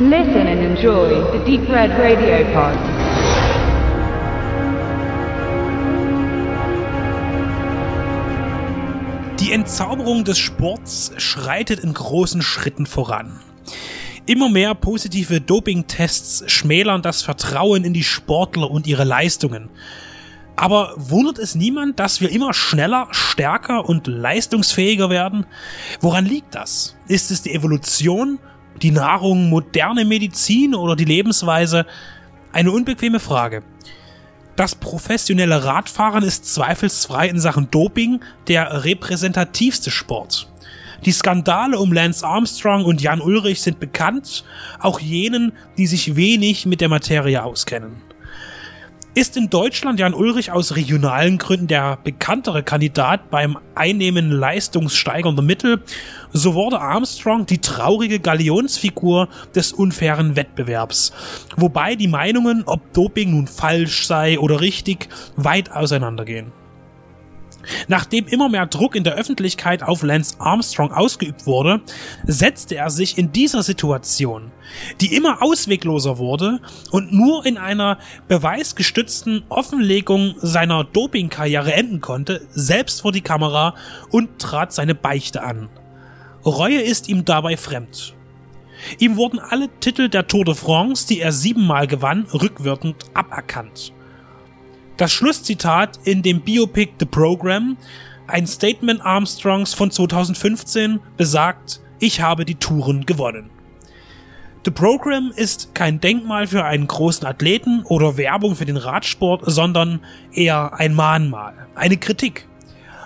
Listen and enjoy the Deep Red Radio Pod. Die Entzauberung des Sports schreitet in großen Schritten voran. Immer mehr positive Dopingtests schmälern das Vertrauen in die Sportler und ihre Leistungen. Aber wundert es niemand, dass wir immer schneller, stärker und leistungsfähiger werden? Woran liegt das? Ist es die Evolution, die Nahrung, moderne Medizin oder die Lebensweise? Eine unbequeme Frage. Das professionelle Radfahren ist zweifelsfrei in Sachen Doping der repräsentativste Sport. Die Skandale um Lance Armstrong und Jan Ulrich sind bekannt, auch jenen, die sich wenig mit der Materie auskennen. Ist in Deutschland Jan Ulrich aus regionalen Gründen der bekanntere Kandidat beim Einnehmen leistungssteigernder Mittel, so wurde Armstrong die traurige Galionsfigur des unfairen Wettbewerbs, wobei die Meinungen, ob Doping nun falsch sei oder richtig, weit auseinandergehen. Nachdem immer mehr Druck in der Öffentlichkeit auf Lance Armstrong ausgeübt wurde, setzte er sich in dieser Situation, die immer auswegloser wurde und nur in einer beweisgestützten Offenlegung seiner Dopingkarriere enden konnte, selbst vor die Kamera und trat seine Beichte an. Reue ist ihm dabei fremd. Ihm wurden alle Titel der Tour de France, die er siebenmal gewann, rückwirkend aberkannt. Das Schlusszitat in dem Biopic The Program, ein Statement Armstrongs von 2015, besagt, ich habe die Touren gewonnen. The Program ist kein Denkmal für einen großen Athleten oder Werbung für den Radsport, sondern eher ein Mahnmal, eine Kritik.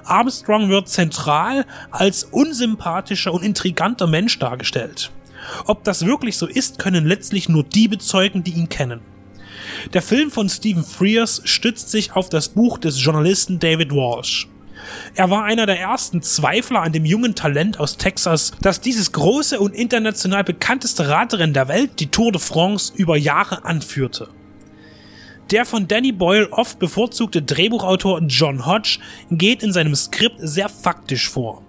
Armstrong wird zentral als unsympathischer und intriganter Mensch dargestellt. Ob das wirklich so ist, können letztlich nur die bezeugen, die ihn kennen. Der Film von Stephen Frears stützt sich auf das Buch des Journalisten David Walsh. Er war einer der ersten Zweifler an dem jungen Talent aus Texas, das dieses große und international bekannteste Radrennen der Welt, die Tour de France, über Jahre anführte. Der von Danny Boyle oft bevorzugte Drehbuchautor John Hodge geht in seinem Skript sehr faktisch vor.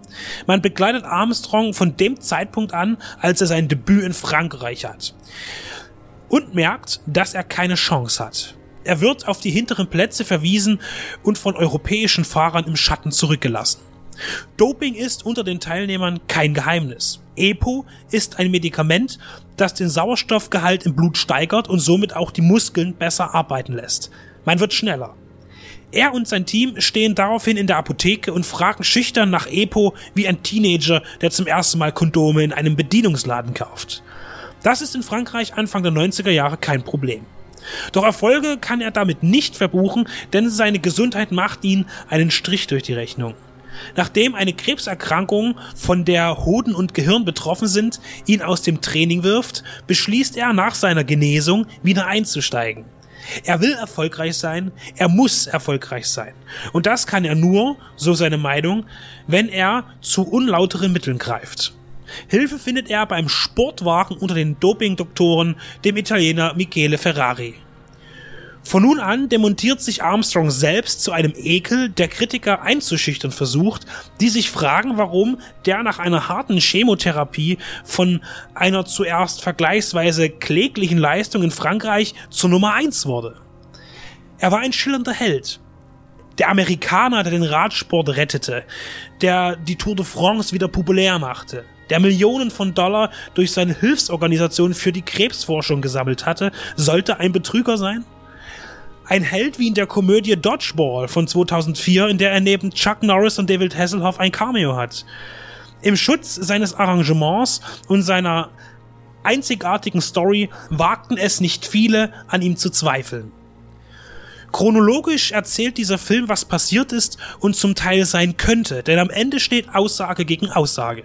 Man begleitet Armstrong von dem Zeitpunkt an, als er sein Debüt in Frankreich hat und merkt, dass er keine Chance hat. Er wird auf die hinteren Plätze verwiesen und von europäischen Fahrern im Schatten zurückgelassen. Doping ist unter den Teilnehmern kein Geheimnis. EPO ist ein Medikament, das den Sauerstoffgehalt im Blut steigert und somit auch die Muskeln besser arbeiten lässt. Man wird schneller. Er und sein Team stehen daraufhin in der Apotheke und fragen schüchtern nach EPO wie ein Teenager, der zum ersten Mal Kondome in einem Bedienungsladen kauft. Das ist in Frankreich Anfang der 90er Jahre kein Problem. Doch Erfolge kann er damit nicht verbuchen, denn seine Gesundheit macht ihn einen Strich durch die Rechnung. Nachdem eine Krebserkrankung, von der Hoden und Gehirn betroffen sind, ihn aus dem Training wirft, beschließt er nach seiner Genesung wieder einzusteigen. Er will erfolgreich sein, er muss erfolgreich sein. Und das kann er nur, so seine Meinung, wenn er zu unlauteren Mitteln greift. Hilfe findet er beim Sportwagen unter den Dopingdoktoren, dem Italiener Michele Ferrari. Von nun an demontiert sich Armstrong selbst zu einem Ekel, der Kritiker einzuschüchtern versucht, die sich fragen, warum der nach einer harten Chemotherapie von einer zuerst vergleichsweise kläglichen Leistung in Frankreich zur Nummer eins wurde. Er war ein schillernder Held. Der Amerikaner, der den Radsport rettete, der die Tour de France wieder populär machte der Millionen von Dollar durch seine Hilfsorganisation für die Krebsforschung gesammelt hatte, sollte ein Betrüger sein? Ein Held wie in der Komödie Dodgeball von 2004, in der er neben Chuck Norris und David Hasselhoff ein Cameo hat. Im Schutz seines Arrangements und seiner einzigartigen Story wagten es nicht viele, an ihm zu zweifeln. Chronologisch erzählt dieser Film, was passiert ist und zum Teil sein könnte, denn am Ende steht Aussage gegen Aussage.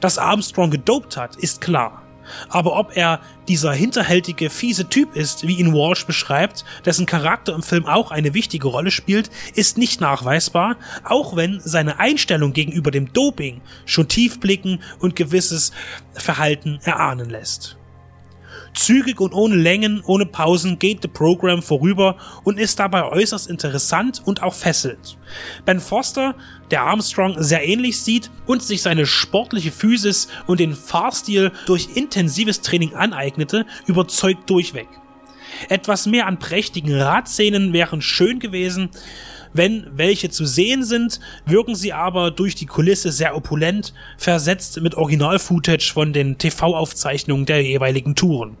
Dass Armstrong gedopt hat, ist klar. Aber ob er dieser hinterhältige, fiese Typ ist, wie ihn Walsh beschreibt, dessen Charakter im Film auch eine wichtige Rolle spielt, ist nicht nachweisbar, auch wenn seine Einstellung gegenüber dem Doping schon Tiefblicken und gewisses Verhalten erahnen lässt. Zügig und ohne Längen, ohne Pausen geht The Program vorüber und ist dabei äußerst interessant und auch fesselnd. Ben Foster, der Armstrong sehr ähnlich sieht und sich seine sportliche Physis und den Fahrstil durch intensives Training aneignete, überzeugt durchweg. Etwas mehr an prächtigen Radszenen wären schön gewesen, wenn welche zu sehen sind, wirken sie aber durch die Kulisse sehr opulent, versetzt mit Original-Footage von den TV-Aufzeichnungen der jeweiligen Touren.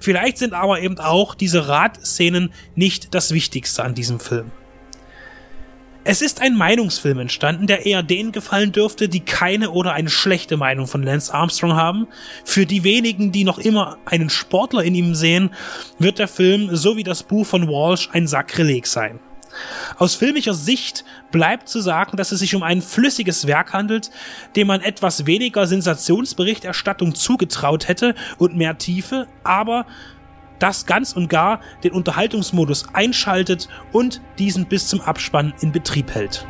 Vielleicht sind aber eben auch diese Radszenen nicht das Wichtigste an diesem Film. Es ist ein Meinungsfilm entstanden, der eher denen gefallen dürfte, die keine oder eine schlechte Meinung von Lance Armstrong haben. Für die wenigen, die noch immer einen Sportler in ihm sehen, wird der Film, so wie das Buch von Walsh, ein Sakrileg sein. Aus filmischer Sicht bleibt zu sagen, dass es sich um ein flüssiges Werk handelt, dem man etwas weniger Sensationsberichterstattung zugetraut hätte und mehr Tiefe, aber das ganz und gar den Unterhaltungsmodus einschaltet und diesen bis zum Abspann in Betrieb hält.